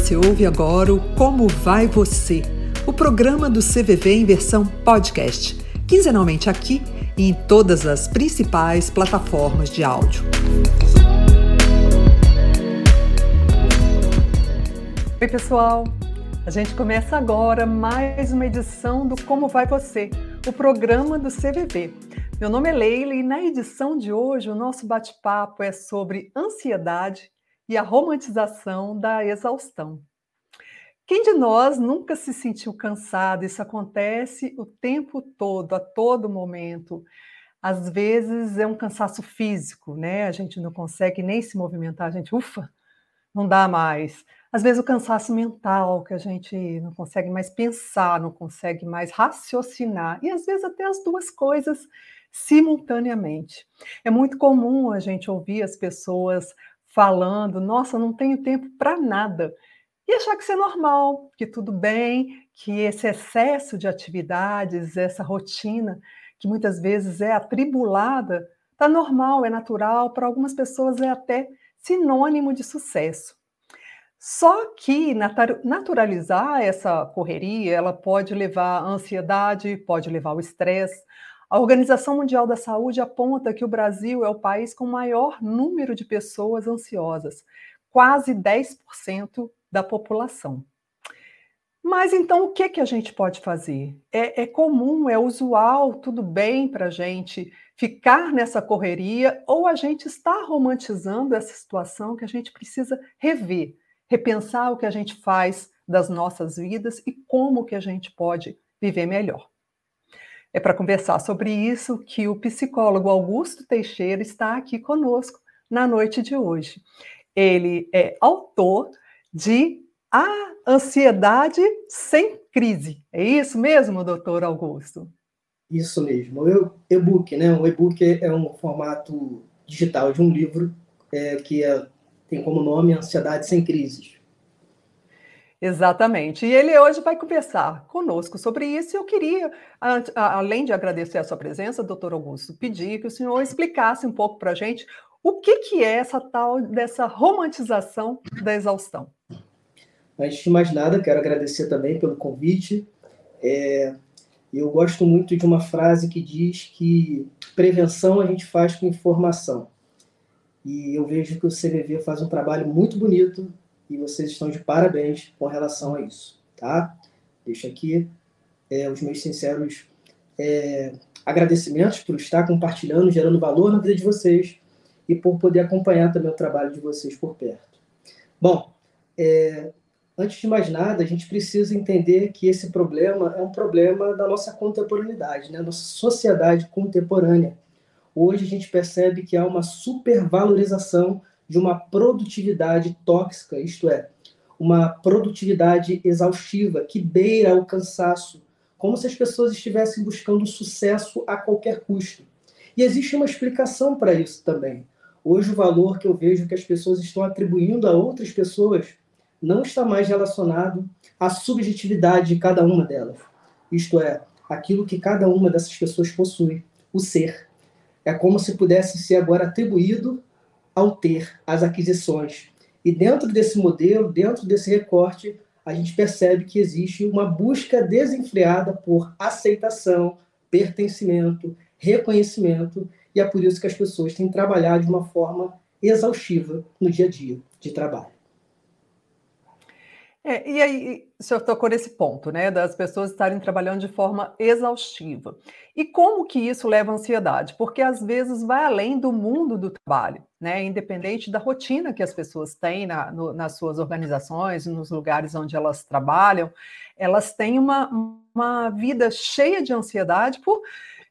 Você ouve agora o Como Vai Você, o programa do CVV em versão podcast, quinzenalmente aqui e em todas as principais plataformas de áudio. Oi, pessoal! A gente começa agora mais uma edição do Como Vai Você, o programa do CVV. Meu nome é Leila e na edição de hoje o nosso bate-papo é sobre ansiedade e a romantização da exaustão. Quem de nós nunca se sentiu cansado? Isso acontece o tempo todo, a todo momento. Às vezes é um cansaço físico, né? A gente não consegue nem se movimentar, a gente, ufa, não dá mais. Às vezes o cansaço mental, que a gente não consegue mais pensar, não consegue mais raciocinar, e às vezes até as duas coisas simultaneamente. É muito comum a gente ouvir as pessoas falando, nossa, não tenho tempo para nada. E achar que isso é normal, que tudo bem, que esse excesso de atividades, essa rotina, que muitas vezes é atribulada, está normal, é natural, para algumas pessoas é até sinônimo de sucesso. Só que naturalizar essa correria, ela pode levar à ansiedade, pode levar ao estresse, a Organização Mundial da Saúde aponta que o Brasil é o país com maior número de pessoas ansiosas, quase 10% da população. Mas então o que, que a gente pode fazer? É, é comum, é usual, tudo bem para a gente ficar nessa correria ou a gente está romantizando essa situação que a gente precisa rever, repensar o que a gente faz das nossas vidas e como que a gente pode viver melhor. É para conversar sobre isso que o psicólogo Augusto Teixeira está aqui conosco na noite de hoje. Ele é autor de A Ansiedade Sem Crise. É isso mesmo, doutor Augusto? Isso mesmo. O e-book, né? O e-book é um formato digital de um livro é, que é, tem como nome Ansiedade Sem Crises. Exatamente. E ele hoje vai conversar conosco sobre isso. E eu queria, além de agradecer a sua presença, doutor Augusto, pedir que o senhor explicasse um pouco para a gente o que, que é essa tal dessa romantização da exaustão. Antes de mais nada, quero agradecer também pelo convite. É, eu gosto muito de uma frase que diz que prevenção a gente faz com informação. E eu vejo que o CVV faz um trabalho muito bonito e vocês estão de parabéns com relação a isso, tá? Deixo aqui é, os meus sinceros é, agradecimentos por estar compartilhando, gerando valor na vida de vocês e por poder acompanhar também o trabalho de vocês por perto. Bom, é, antes de mais nada, a gente precisa entender que esse problema é um problema da nossa contemporaneidade, né? nossa sociedade contemporânea. Hoje a gente percebe que há uma supervalorização de uma produtividade tóxica, isto é, uma produtividade exaustiva que beira o cansaço, como se as pessoas estivessem buscando sucesso a qualquer custo. E existe uma explicação para isso também. Hoje, o valor que eu vejo que as pessoas estão atribuindo a outras pessoas não está mais relacionado à subjetividade de cada uma delas. Isto é, aquilo que cada uma dessas pessoas possui, o ser. É como se pudesse ser agora atribuído ao ter as aquisições. E dentro desse modelo, dentro desse recorte, a gente percebe que existe uma busca desenfreada por aceitação, pertencimento, reconhecimento, e é por isso que as pessoas têm trabalhado de uma forma exaustiva no dia a dia de trabalho. É, e aí, o senhor tocou nesse ponto, né, das pessoas estarem trabalhando de forma exaustiva. E como que isso leva à ansiedade? Porque às vezes vai além do mundo do trabalho, né, independente da rotina que as pessoas têm na, no, nas suas organizações, nos lugares onde elas trabalham, elas têm uma, uma vida cheia de ansiedade por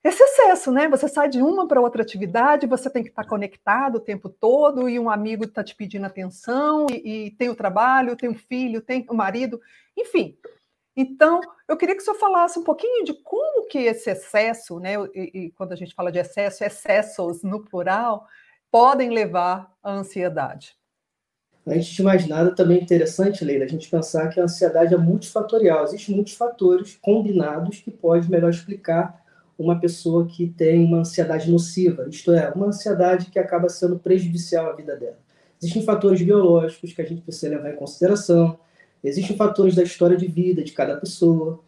esse excesso, né? Você sai de uma para outra atividade, você tem que estar conectado o tempo todo, e um amigo está te pedindo atenção, e, e, tem o trabalho, tem o filho, tem o marido, enfim. Então, eu queria que o senhor falasse um pouquinho de como que esse excesso, né? E, e quando a gente fala de excesso, excessos no plural, podem levar à ansiedade. Antes de mais nada, também é interessante, Leila, a gente pensar que a ansiedade é multifatorial. Existem muitos fatores combinados que podem melhor explicar uma pessoa que tem uma ansiedade nociva, isto é, uma ansiedade que acaba sendo prejudicial à vida dela. Existem fatores biológicos que a gente precisa levar em consideração, Existem fatores da história de vida de cada pessoa,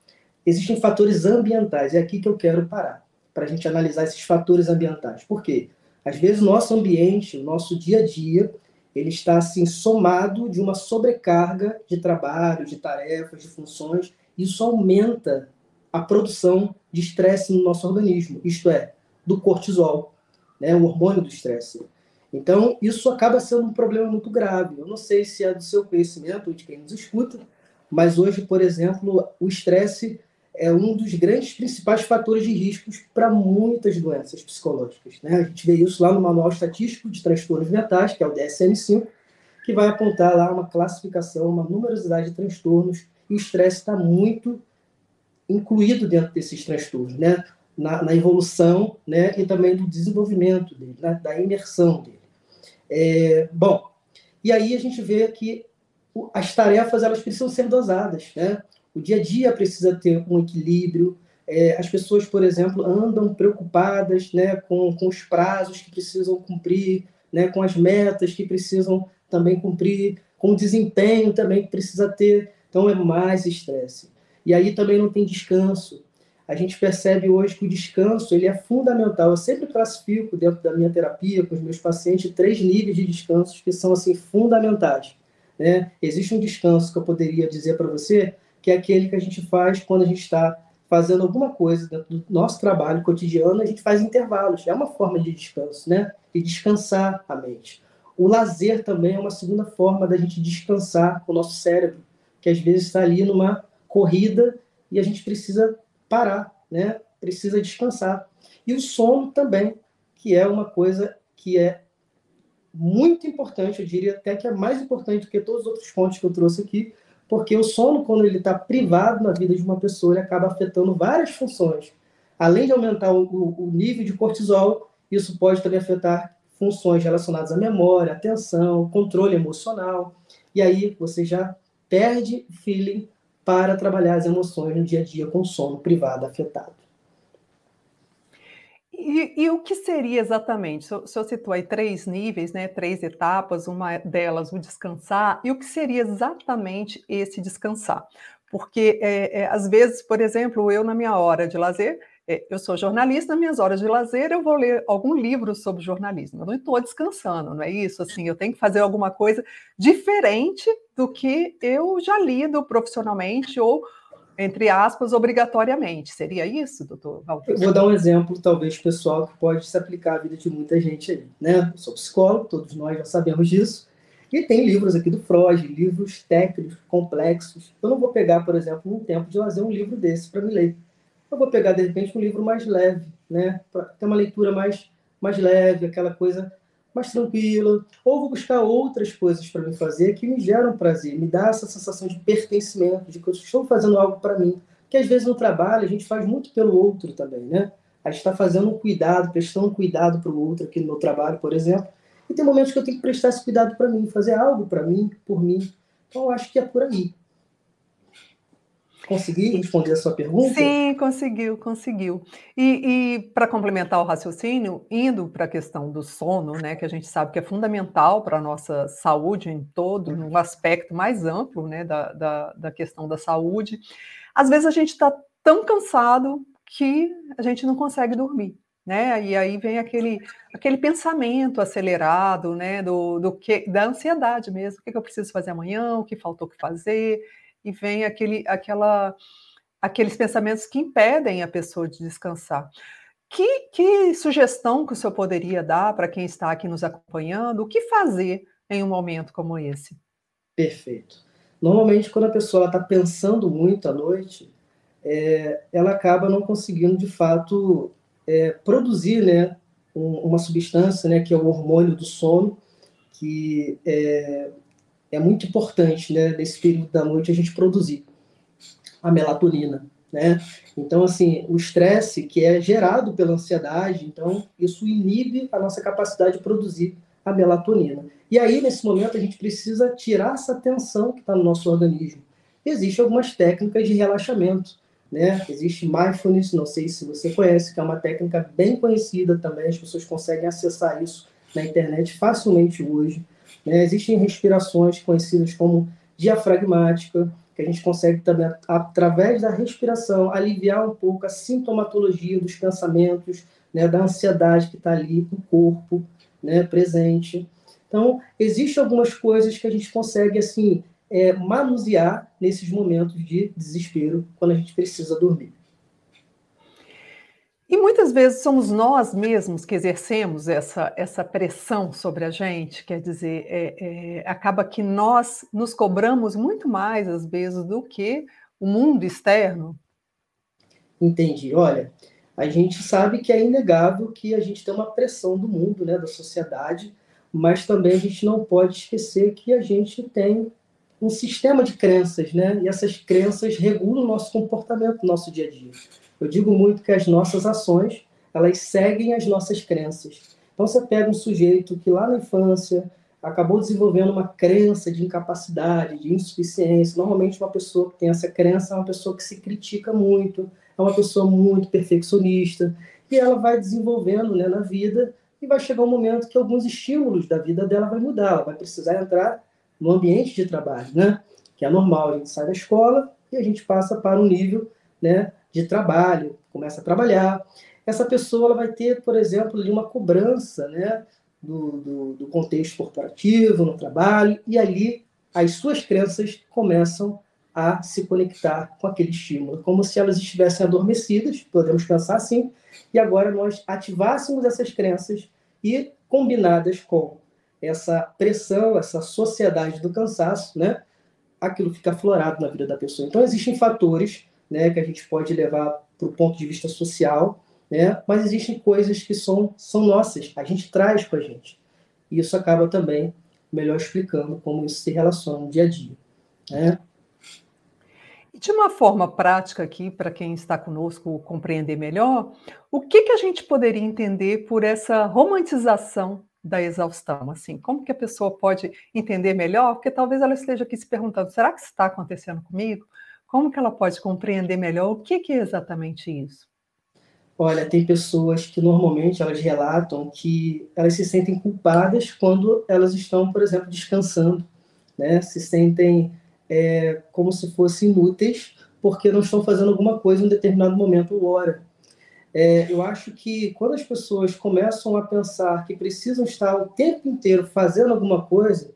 existem fatores ambientais. É aqui que eu quero parar, para a gente analisar esses fatores ambientais. Por quê? Às vezes nosso ambiente, o nosso dia a dia, ele está assim somado de uma sobrecarga de trabalho, de tarefas, de funções. Isso aumenta a produção de estresse no nosso organismo, isto é, do cortisol, né, o hormônio do estresse. Então, isso acaba sendo um problema muito grave. Eu não sei se é do seu conhecimento ou de quem nos escuta, mas hoje, por exemplo, o estresse é um dos grandes principais fatores de riscos para muitas doenças psicológicas. Né? A gente vê isso lá no Manual Estatístico de Transtornos Mentais, que é o DSM-5, que vai apontar lá uma classificação, uma numerosidade de transtornos, e o estresse está muito incluído dentro desses transtornos, né? na, na evolução né? e também do desenvolvimento dele, né? da imersão dele. É, bom, e aí a gente vê que as tarefas elas precisam ser dosadas, né? O dia a dia precisa ter um equilíbrio. É, as pessoas, por exemplo, andam preocupadas né, com, com os prazos que precisam cumprir, né, com as metas que precisam também cumprir, com o desempenho também que precisa ter. Então, é mais estresse. E aí também não tem descanso. A gente percebe hoje que o descanso ele é fundamental. Eu sempre classifico dentro da minha terapia com os meus pacientes três níveis de descansos que são assim fundamentais. Né? Existe um descanso que eu poderia dizer para você que é aquele que a gente faz quando a gente está fazendo alguma coisa dentro do nosso trabalho cotidiano, a gente faz intervalos. É uma forma de descanso, né? De descansar a mente. O lazer também é uma segunda forma da gente descansar o nosso cérebro, que às vezes está ali numa corrida e a gente precisa parar, né? Precisa descansar. E o sono também, que é uma coisa que é muito importante, eu diria até que é mais importante do que todos os outros pontos que eu trouxe aqui, porque o sono, quando ele está privado na vida de uma pessoa, ele acaba afetando várias funções. Além de aumentar o, o nível de cortisol, isso pode também afetar funções relacionadas à memória, atenção, controle emocional. E aí você já perde o feeling para trabalhar as emoções no dia a dia com sono privado afetado. E, e, o que seria exatamente? O senhor citou aí três níveis, né, três etapas, uma delas o descansar, e o que seria exatamente esse descansar? Porque, é, é, às vezes, por exemplo, eu na minha hora de lazer, eu sou jornalista, minhas horas de lazer eu vou ler algum livro sobre jornalismo, eu não estou descansando, não é isso? Assim, eu tenho que fazer alguma coisa diferente do que eu já lido profissionalmente ou entre aspas, obrigatoriamente. Seria isso, doutor Valdir? vou dar um exemplo, talvez, pessoal, que pode se aplicar à vida de muita gente aí. Né? Eu sou psicólogo, todos nós já sabemos disso. E tem livros aqui do Freud, livros técnicos, complexos. Eu não vou pegar, por exemplo, um tempo de lazer um livro desse para me ler. Eu vou pegar, de repente, um livro mais leve, né? para ter uma leitura mais, mais leve, aquela coisa mais tranquila, ou vou buscar outras coisas para me fazer que me geram prazer, me dá essa sensação de pertencimento, de que eu estou fazendo algo para mim. Que às vezes no trabalho a gente faz muito pelo outro também, né? A gente está fazendo um cuidado, prestando um cuidado para o outro aqui no meu trabalho, por exemplo, e tem momentos que eu tenho que prestar esse cuidado para mim, fazer algo para mim, por mim. Então eu acho que é por aí. Consegui responder a sua pergunta? Sim, conseguiu, conseguiu. E, e para complementar o raciocínio, indo para a questão do sono, né, que a gente sabe que é fundamental para a nossa saúde em todo, um aspecto mais amplo né, da, da, da questão da saúde, às vezes a gente está tão cansado que a gente não consegue dormir. Né? E aí vem aquele, aquele pensamento acelerado, né? Do, do que da ansiedade mesmo. O que, que eu preciso fazer amanhã? O que faltou que fazer? E vem aquele, aquela, aqueles pensamentos que impedem a pessoa de descansar. Que, que sugestão que o senhor poderia dar para quem está aqui nos acompanhando? O que fazer em um momento como esse? Perfeito. Normalmente, quando a pessoa está pensando muito à noite, é, ela acaba não conseguindo, de fato, é, produzir né, um, uma substância, né, que é o hormônio do sono, que é, é muito importante, né, nesse período da noite, a gente produzir a melatonina, né? Então, assim, o estresse que é gerado pela ansiedade, então, isso inibe a nossa capacidade de produzir a melatonina. E aí, nesse momento, a gente precisa tirar essa tensão que está no nosso organismo. Existem algumas técnicas de relaxamento, né? Existe mindfulness, não sei se você conhece, que é uma técnica bem conhecida também, as pessoas conseguem acessar isso na internet facilmente hoje. Né? Existem respirações conhecidas como diafragmática, que a gente consegue também, através da respiração, aliviar um pouco a sintomatologia dos pensamentos, né, da ansiedade que está ali no corpo, né, presente. Então, existem algumas coisas que a gente consegue, assim, é, manusear nesses momentos de desespero, quando a gente precisa dormir. E muitas vezes somos nós mesmos que exercemos essa, essa pressão sobre a gente, quer dizer, é, é, acaba que nós nos cobramos muito mais, às vezes, do que o mundo externo. Entendi. Olha, a gente sabe que é inegável que a gente tem uma pressão do mundo, né, da sociedade, mas também a gente não pode esquecer que a gente tem um sistema de crenças, né, e essas crenças regulam o nosso comportamento no nosso dia a dia. Eu digo muito que as nossas ações, elas seguem as nossas crenças. Então você pega um sujeito que lá na infância acabou desenvolvendo uma crença de incapacidade, de insuficiência. Normalmente uma pessoa que tem essa crença é uma pessoa que se critica muito, é uma pessoa muito perfeccionista, e ela vai desenvolvendo né, na vida e vai chegar um momento que alguns estímulos da vida dela vai mudar, ela vai precisar entrar no ambiente de trabalho, né? Que é normal, a gente sai da escola e a gente passa para um nível, né, de trabalho, começa a trabalhar. Essa pessoa vai ter, por exemplo, uma cobrança né, do, do, do contexto corporativo, no trabalho, e ali as suas crenças começam a se conectar com aquele estímulo, como se elas estivessem adormecidas, podemos pensar assim, e agora nós ativássemos essas crenças e combinadas com essa pressão, essa sociedade do cansaço, né? Aquilo fica aflorado na vida da pessoa. Então existem fatores né, que a gente pode levar para o ponto de vista social, né, mas existem coisas que são, são nossas, a gente traz com a gente. E isso acaba também melhor explicando como isso se relaciona no dia a dia. Né? De uma forma prática aqui, para quem está conosco compreender melhor, o que, que a gente poderia entender por essa romantização da exaustão? Assim, como que a pessoa pode entender melhor? Porque talvez ela esteja aqui se perguntando: será que isso está acontecendo comigo? Como que ela pode compreender melhor o que, que é exatamente isso? Olha, tem pessoas que normalmente elas relatam que elas se sentem culpadas quando elas estão, por exemplo, descansando, né? Se sentem é, como se fossem inúteis porque não estão fazendo alguma coisa em um determinado momento ou hora. É, eu acho que quando as pessoas começam a pensar que precisam estar o tempo inteiro fazendo alguma coisa,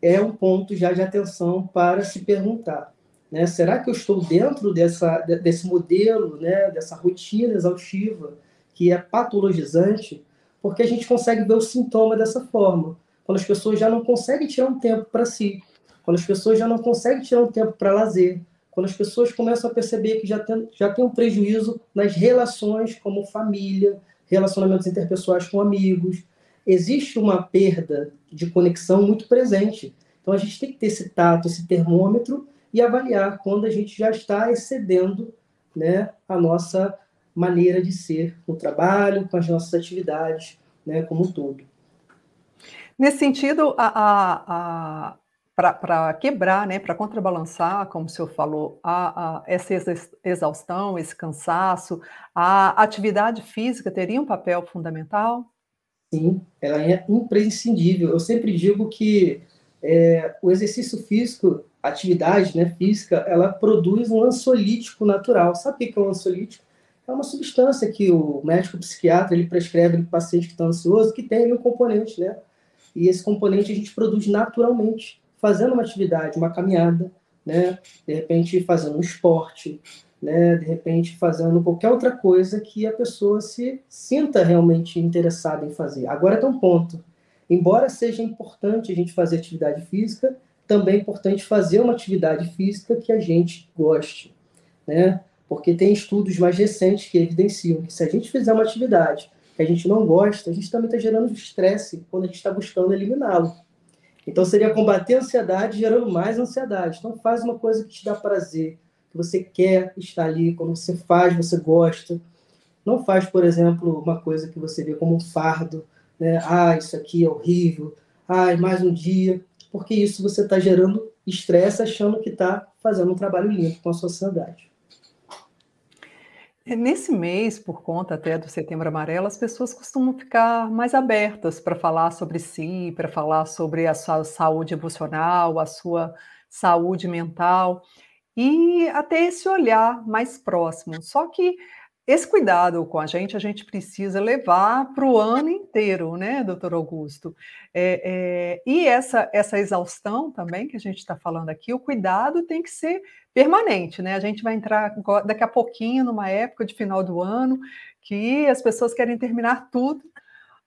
é um ponto já de atenção para se perguntar né? Será que eu estou dentro dessa, desse modelo, né? dessa rotina exaustiva que é patologizante? Porque a gente consegue ver o sintoma dessa forma. Quando as pessoas já não conseguem tirar um tempo para si, quando as pessoas já não conseguem tirar um tempo para lazer, quando as pessoas começam a perceber que já tem, já tem um prejuízo nas relações como família, relacionamentos interpessoais com amigos, existe uma perda de conexão muito presente. Então a gente tem que ter esse tato, esse termômetro e avaliar quando a gente já está excedendo né, a nossa maneira de ser no trabalho, com as nossas atividades, né, como um todo. Nesse sentido, a, a, a para quebrar, né, para contrabalançar, como o senhor falou, a, a, essa exaustão, esse cansaço, a atividade física teria um papel fundamental? Sim, ela é imprescindível. Eu sempre digo que é, o exercício físico atividade né, física, ela produz um ansiolítico natural. Sabe o que é um ansiolítico? É uma substância que o médico psiquiatra ele prescreve para o paciente que está ansioso, que tem um componente, né? E esse componente a gente produz naturalmente, fazendo uma atividade, uma caminhada, né? De repente fazendo um esporte, né? De repente fazendo qualquer outra coisa que a pessoa se sinta realmente interessada em fazer. Agora tem um ponto. Embora seja importante a gente fazer atividade física, também é importante fazer uma atividade física que a gente goste, né? Porque tem estudos mais recentes que evidenciam que se a gente fizer uma atividade que a gente não gosta, a gente também está gerando estresse quando a gente está buscando eliminá-lo. Então seria combater a ansiedade gerando mais ansiedade. Então faz uma coisa que te dá prazer, que você quer estar ali, quando você faz, você gosta. Não faz, por exemplo, uma coisa que você vê como um fardo, né? Ah, isso aqui é horrível. Ah, mais um dia porque isso você está gerando estresse achando que está fazendo um trabalho limpo com a sociedade. É, nesse mês, por conta até do Setembro Amarelo, as pessoas costumam ficar mais abertas para falar sobre si, para falar sobre a sua saúde emocional, a sua saúde mental e até esse olhar mais próximo. Só que esse cuidado com a gente, a gente precisa levar para o ano inteiro, né, doutor Augusto? É, é, e essa, essa exaustão também que a gente está falando aqui, o cuidado tem que ser permanente, né? A gente vai entrar daqui a pouquinho numa época de final do ano que as pessoas querem terminar tudo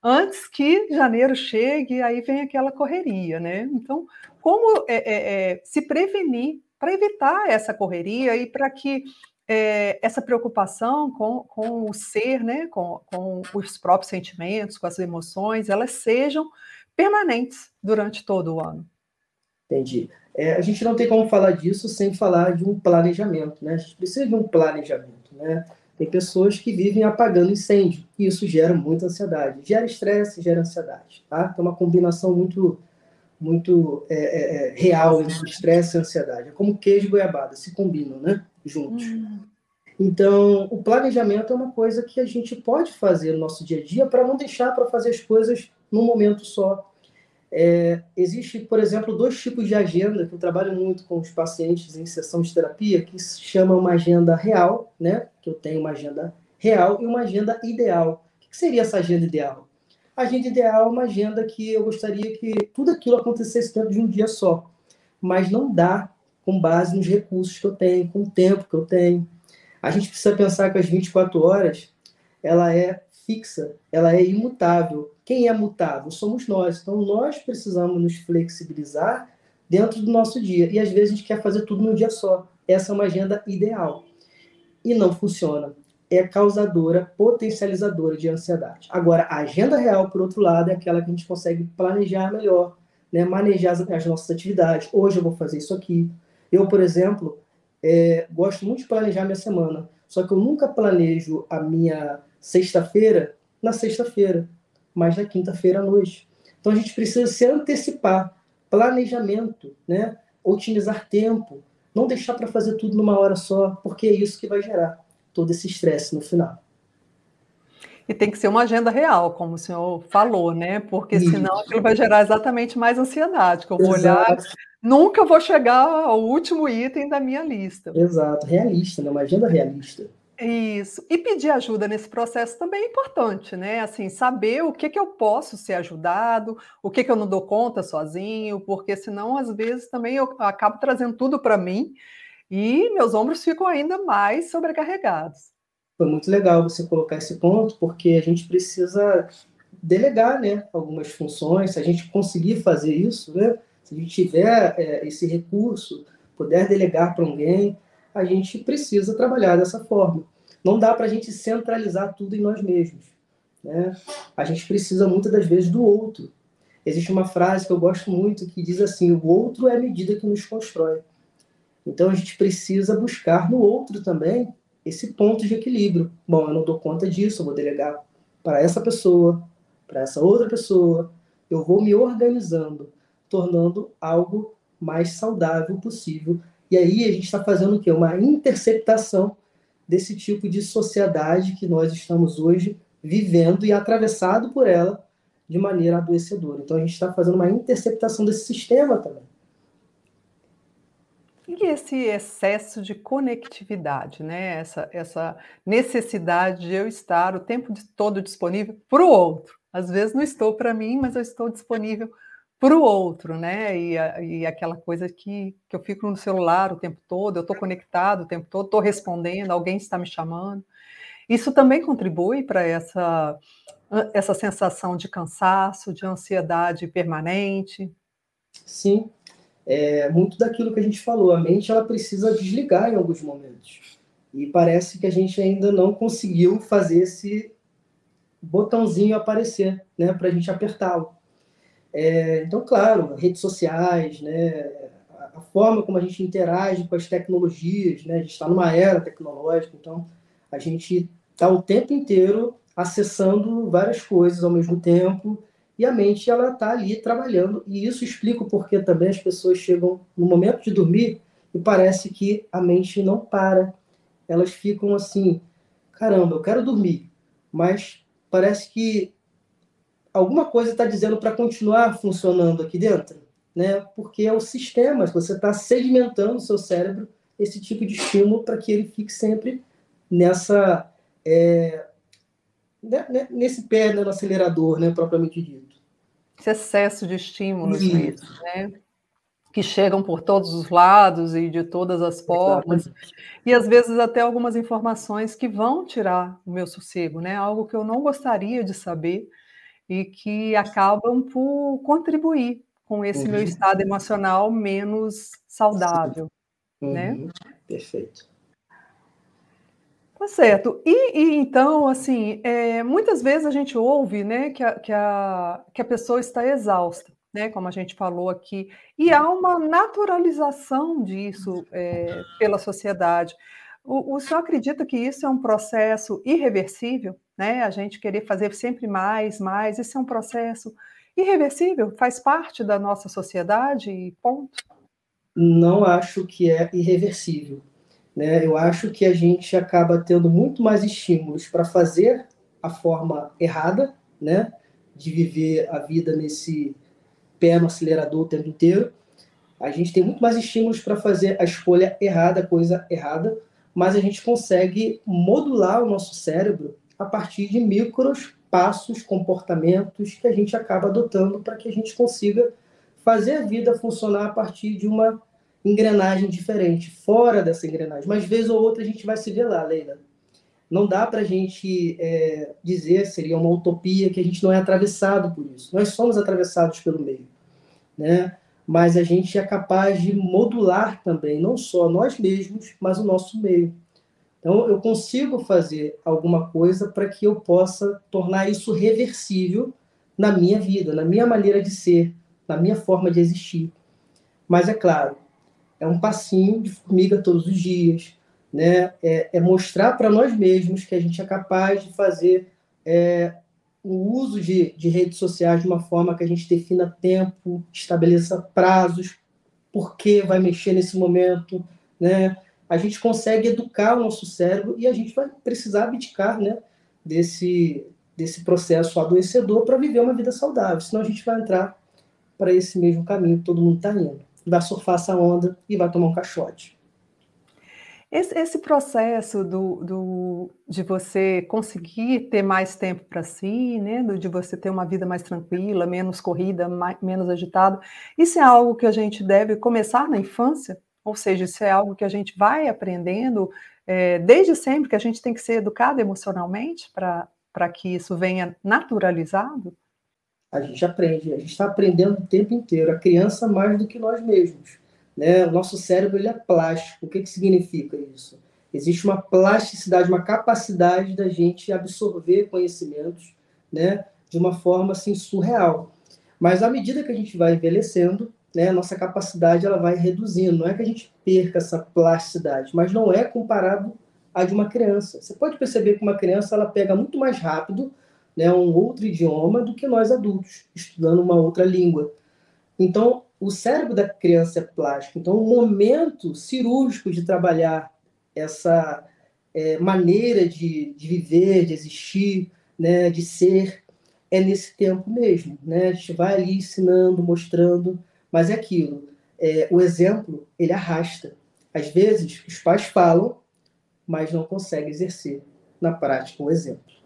antes que janeiro chegue, e aí vem aquela correria, né? Então, como é, é, é se prevenir para evitar essa correria e para que é, essa preocupação com, com o ser, né, com, com os próprios sentimentos, com as emoções, elas sejam permanentes durante todo o ano. Entendi. É, a gente não tem como falar disso sem falar de um planejamento, né? A gente precisa de um planejamento, né? Tem pessoas que vivem apagando incêndio e isso gera muita ansiedade, gera estresse, gera ansiedade, tá? É uma combinação muito muito é, é, é real entre estresse e ansiedade. É como queijo e goiabada, se combinam, né? juntos. Uhum. Então, o planejamento é uma coisa que a gente pode fazer no nosso dia a dia para não deixar para fazer as coisas num momento só. É, existe, por exemplo, dois tipos de agenda que eu trabalho muito com os pacientes em sessão de terapia, que se chama uma agenda real, né? Que eu tenho uma agenda real e uma agenda ideal. O que seria essa agenda ideal? Agenda ideal é uma agenda que eu gostaria que tudo aquilo acontecesse dentro de um dia só, mas não dá com base nos recursos que eu tenho, com o tempo que eu tenho. A gente precisa pensar que as 24 horas ela é fixa, ela é imutável. Quem é mutável? Somos nós. Então nós precisamos nos flexibilizar dentro do nosso dia. E às vezes a gente quer fazer tudo num dia só. Essa é uma agenda ideal. E não funciona. É causadora, potencializadora de ansiedade. Agora, a agenda real, por outro lado, é aquela que a gente consegue planejar melhor, né? manejar as, as nossas atividades. Hoje eu vou fazer isso aqui, eu, por exemplo, é, gosto muito de planejar minha semana, só que eu nunca planejo a minha sexta-feira na sexta-feira, mas na quinta-feira à noite. Então a gente precisa se antecipar, planejamento, né? otimizar tempo, não deixar para fazer tudo numa hora só, porque é isso que vai gerar todo esse estresse no final. E tem que ser uma agenda real, como o senhor falou, né? Porque senão aquilo vai gerar exatamente mais ansiedade, que eu vou Exato. olhar, nunca vou chegar ao último item da minha lista. Exato, realista, né? Uma agenda realista. Isso. E pedir ajuda nesse processo também é importante, né? Assim, saber o que, que eu posso ser ajudado, o que, que eu não dou conta sozinho, porque senão, às vezes, também eu acabo trazendo tudo para mim e meus ombros ficam ainda mais sobrecarregados foi muito legal você colocar esse ponto, porque a gente precisa delegar né, algumas funções, se a gente conseguir fazer isso, né, se a gente tiver é, esse recurso, puder delegar para alguém, a gente precisa trabalhar dessa forma. Não dá para a gente centralizar tudo em nós mesmos. Né? A gente precisa muitas das vezes do outro. Existe uma frase que eu gosto muito que diz assim: o outro é a medida que nos constrói. Então a gente precisa buscar no outro também esse ponto de equilíbrio. Bom, eu não dou conta disso, eu vou delegar para essa pessoa, para essa outra pessoa. Eu vou me organizando, tornando algo mais saudável possível. E aí a gente está fazendo o quê? Uma interceptação desse tipo de sociedade que nós estamos hoje vivendo e atravessado por ela de maneira adoecedora. Então a gente está fazendo uma interceptação desse sistema também. E esse excesso de conectividade, né? essa, essa necessidade de eu estar o tempo todo disponível para o outro. Às vezes não estou para mim, mas eu estou disponível para o outro, né? E, e aquela coisa que, que eu fico no celular o tempo todo, eu estou conectado o tempo todo, estou respondendo, alguém está me chamando. Isso também contribui para essa, essa sensação de cansaço, de ansiedade permanente. Sim, é muito daquilo que a gente falou. A mente ela precisa desligar em alguns momentos. E parece que a gente ainda não conseguiu fazer esse botãozinho aparecer, né, para a gente apertá-lo. É, então, claro, redes sociais, né, a forma como a gente interage com as tecnologias, né, a gente está numa era tecnológica, então a gente está o tempo inteiro acessando várias coisas ao mesmo tempo e a mente ela está ali trabalhando e isso explica o porquê também as pessoas chegam no momento de dormir e parece que a mente não para elas ficam assim caramba eu quero dormir mas parece que alguma coisa está dizendo para continuar funcionando aqui dentro né? Porque é o sistema, você está sedimentando o seu cérebro esse tipo de estímulo para que ele fique sempre nessa é, né, né, nesse pé né, no acelerador, né, propriamente dito. Esse excesso de estímulos, mesmo, né? que chegam por todos os lados e de todas as formas, Exatamente. e às vezes até algumas informações que vão tirar o meu sossego, né? Algo que eu não gostaria de saber e que acabam por contribuir com esse uhum. meu estado emocional menos saudável, né? uhum. né? Perfeito. Tá certo. E, e então, assim, é, muitas vezes a gente ouve, né, que a, que a, que a pessoa está exausta né, como a gente falou aqui, e há uma naturalização disso é, pela sociedade. O, o senhor acredita que isso é um processo irreversível? Né? A gente querer fazer sempre mais, mais, isso é um processo irreversível? Faz parte da nossa sociedade e ponto? Não acho que é irreversível. Né? Eu acho que a gente acaba tendo muito mais estímulos para fazer a forma errada, né? de viver a vida nesse pé no acelerador o tempo inteiro. A gente tem muito mais estímulos para fazer a escolha errada, a coisa errada, mas a gente consegue modular o nosso cérebro a partir de micros passos, comportamentos que a gente acaba adotando para que a gente consiga fazer a vida funcionar a partir de uma engrenagem diferente, fora dessa engrenagem. Mas vez ou outra a gente vai se ver lá, Leila. Não dá para a gente é, dizer, seria uma utopia, que a gente não é atravessado por isso. Nós somos atravessados pelo meio. Né? Mas a gente é capaz de modular também, não só nós mesmos, mas o nosso meio. Então, eu consigo fazer alguma coisa para que eu possa tornar isso reversível na minha vida, na minha maneira de ser, na minha forma de existir. Mas é claro, é um passinho de formiga todos os dias, né? É, é mostrar para nós mesmos que a gente é capaz de fazer é, o uso de, de redes sociais de uma forma que a gente defina tempo, estabeleça prazos, por que vai mexer nesse momento, né? A gente consegue educar o nosso cérebro e a gente vai precisar abdicar, né, desse desse processo adoecedor para viver uma vida saudável, senão a gente vai entrar para esse mesmo caminho que todo mundo está indo. Vai surfar essa onda e vai tomar um caixote. Esse, esse processo do, do, de você conseguir ter mais tempo para si, né, de você ter uma vida mais tranquila, menos corrida, mais, menos agitado, isso é algo que a gente deve começar na infância? Ou seja, isso é algo que a gente vai aprendendo é, desde sempre, que a gente tem que ser educado emocionalmente para que isso venha naturalizado? A gente aprende, a gente está aprendendo o tempo inteiro, a criança mais do que nós mesmos. Né? O nosso cérebro ele é plástico. O que, que significa isso? Existe uma plasticidade, uma capacidade da gente absorver conhecimentos né, de uma forma assim, surreal. Mas à medida que a gente vai envelhecendo, né, nossa capacidade ela vai reduzindo. Não é que a gente perca essa plasticidade, mas não é comparado à de uma criança. Você pode perceber que uma criança ela pega muito mais rápido né, um outro idioma do que nós adultos, estudando uma outra língua. Então, o cérebro da criança é plástico. Então, o momento cirúrgico de trabalhar essa é, maneira de, de viver, de existir, né, de ser, é nesse tempo mesmo. Né? A gente vai ali ensinando, mostrando, mas é aquilo. É, o exemplo, ele arrasta. Às vezes, os pais falam, mas não conseguem exercer na prática o exemplo.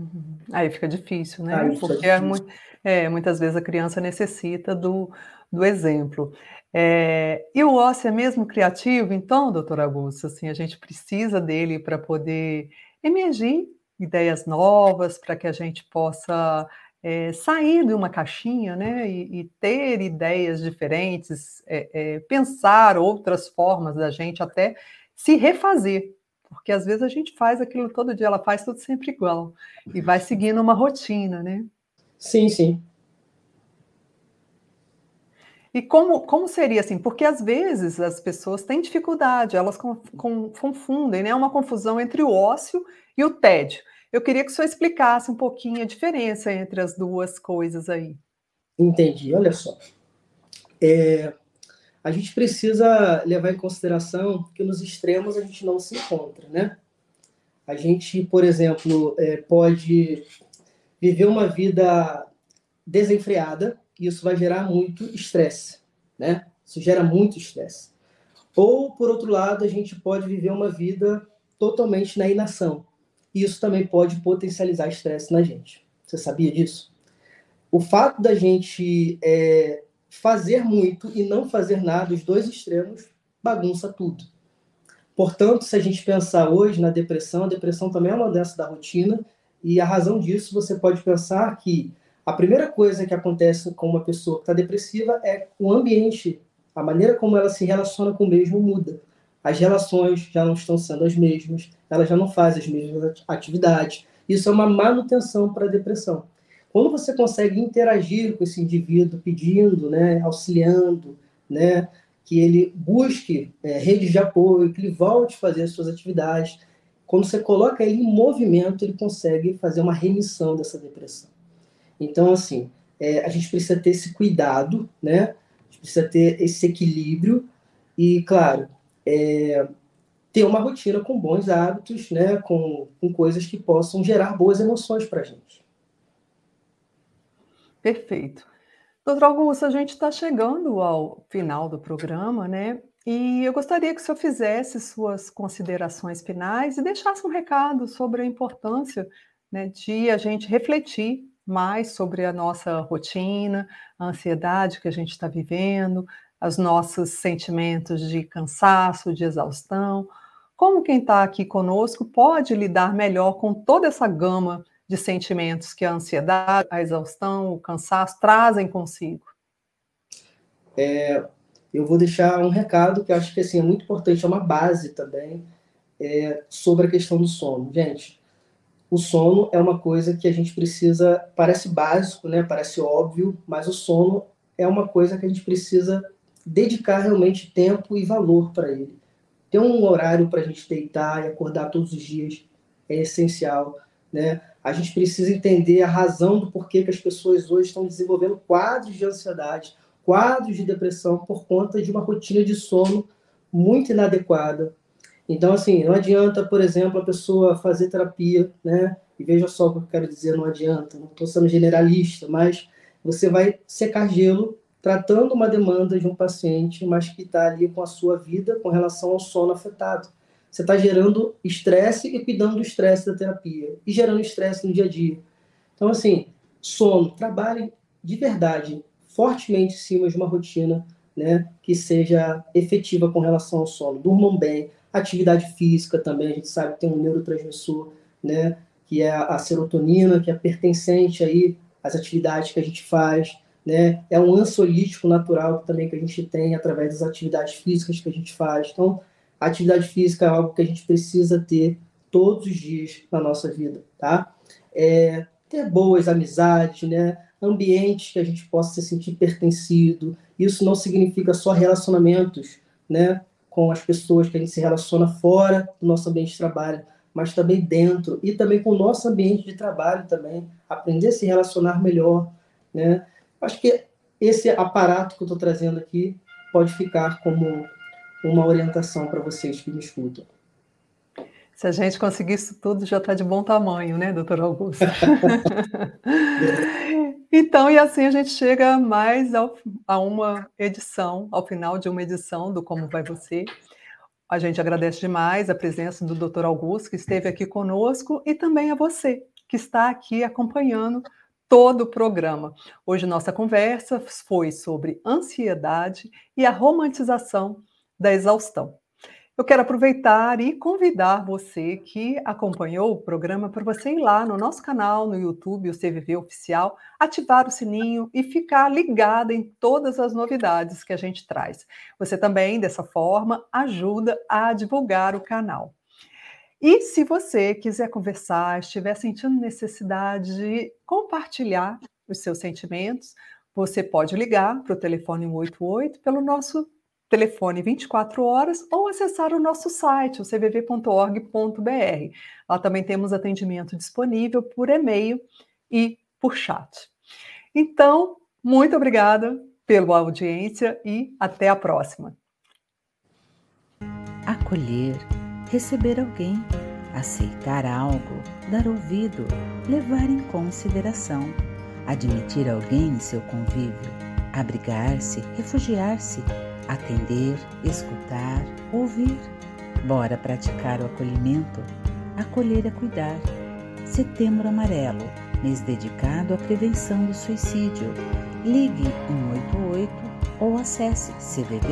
Uhum. Aí fica difícil, né? Aí Porque é difícil. É, muitas vezes a criança necessita do, do exemplo. É, e o ócio é mesmo criativo, então, doutor Augusto, assim, a gente precisa dele para poder emergir ideias novas, para que a gente possa é, sair de uma caixinha, né, e, e ter ideias diferentes, é, é, pensar outras formas da gente até se refazer, porque às vezes a gente faz aquilo todo dia, ela faz tudo sempre igual, e vai seguindo uma rotina, né? Sim, sim. E como, como seria assim? Porque às vezes as pessoas têm dificuldade, elas confundem, né? Uma confusão entre o ócio e o tédio. Eu queria que o senhor explicasse um pouquinho a diferença entre as duas coisas aí. Entendi. Olha só. É, a gente precisa levar em consideração que nos extremos a gente não se encontra, né? A gente, por exemplo, é, pode viver uma vida desenfreada e isso vai gerar muito estresse, né? Isso gera muito estresse. Ou, por outro lado, a gente pode viver uma vida totalmente na inação. E isso também pode potencializar estresse na gente. Você sabia disso? O fato da gente é, fazer muito e não fazer nada, os dois extremos, bagunça tudo. Portanto, se a gente pensar hoje na depressão, a depressão também é uma doença da rotina, e a razão disso você pode pensar que a primeira coisa que acontece com uma pessoa que está depressiva é o ambiente, a maneira como ela se relaciona com o mesmo muda. As relações já não estão sendo as mesmas, ela já não faz as mesmas atividades. Isso é uma manutenção para a depressão. Quando você consegue interagir com esse indivíduo, pedindo, né, auxiliando, né, que ele busque é, redes de apoio, que ele volte a fazer as suas atividades, quando você coloca ele em movimento, ele consegue fazer uma remissão dessa depressão. Então, assim, é, a gente precisa ter esse cuidado, né? A gente precisa ter esse equilíbrio e, claro, é, ter uma rotina com bons hábitos, né? Com, com coisas que possam gerar boas emoções para a gente. Perfeito. Doutor Augusto, a gente está chegando ao final do programa, né? E eu gostaria que o senhor fizesse suas considerações finais e deixasse um recado sobre a importância né, de a gente refletir mais sobre a nossa rotina, a ansiedade que a gente está vivendo, os nossos sentimentos de cansaço, de exaustão. Como quem está aqui conosco pode lidar melhor com toda essa gama de sentimentos que a ansiedade, a exaustão, o cansaço trazem consigo? É, eu vou deixar um recado que acho que assim, é muito importante, é uma base também, é, sobre a questão do sono. Gente, o sono é uma coisa que a gente precisa, parece básico, né? Parece óbvio, mas o sono é uma coisa que a gente precisa dedicar realmente tempo e valor para ele. Ter um horário para a gente deitar e acordar todos os dias é essencial, né? A gente precisa entender a razão do porquê que as pessoas hoje estão desenvolvendo quadros de ansiedade, quadros de depressão por conta de uma rotina de sono muito inadequada, então, assim, não adianta, por exemplo, a pessoa fazer terapia, né? E veja só o que eu quero dizer, não adianta, não estou sendo generalista, mas você vai secar gelo tratando uma demanda de um paciente, mas que está ali com a sua vida com relação ao sono afetado. Você está gerando estresse e cuidando do estresse da terapia, e gerando estresse no dia a dia. Então, assim, sono, trabalhe de verdade, fortemente em cima de uma rotina né, que seja efetiva com relação ao sono. Durmam bem, Atividade física também, a gente sabe que tem um neurotransmissor, né, que é a serotonina, que é pertencente aí às atividades que a gente faz, né? É um ansiolítico natural também que a gente tem através das atividades físicas que a gente faz. Então, atividade física é algo que a gente precisa ter todos os dias na nossa vida, tá? É, ter boas amizades, né? Ambientes que a gente possa se sentir pertencido. Isso não significa só relacionamentos, né? com as pessoas que a gente se relaciona fora do nosso ambiente de trabalho, mas também dentro e também com o nosso ambiente de trabalho também, aprender a se relacionar melhor, né? Acho que esse aparato que eu estou trazendo aqui pode ficar como uma orientação para vocês que me escutam. Se a gente conseguir isso tudo, já está de bom tamanho, né, doutor Augusto? então, e assim a gente chega mais ao, a uma edição, ao final de uma edição do Como Vai Você. A gente agradece demais a presença do doutor Augusto, que esteve aqui conosco, e também a você, que está aqui acompanhando todo o programa. Hoje nossa conversa foi sobre ansiedade e a romantização da exaustão. Eu quero aproveitar e convidar você que acompanhou o programa para você ir lá no nosso canal no YouTube, o CVV Oficial, ativar o sininho e ficar ligada em todas as novidades que a gente traz. Você também, dessa forma, ajuda a divulgar o canal. E se você quiser conversar, estiver sentindo necessidade de compartilhar os seus sentimentos, você pode ligar para o telefone 188 pelo nosso telefone 24 horas ou acessar o nosso site, o cvv.org.br. Lá também temos atendimento disponível por e-mail e por chat. Então, muito obrigada pela audiência e até a próxima. Acolher, receber alguém, aceitar algo, dar ouvido, levar em consideração admitir alguém em seu convívio, abrigar-se, refugiar-se, atender, escutar, ouvir. Bora praticar o acolhimento, acolher é cuidar. Setembro Amarelo, mês dedicado à prevenção do suicídio. Ligue 188 ou acesse cvv.org.br.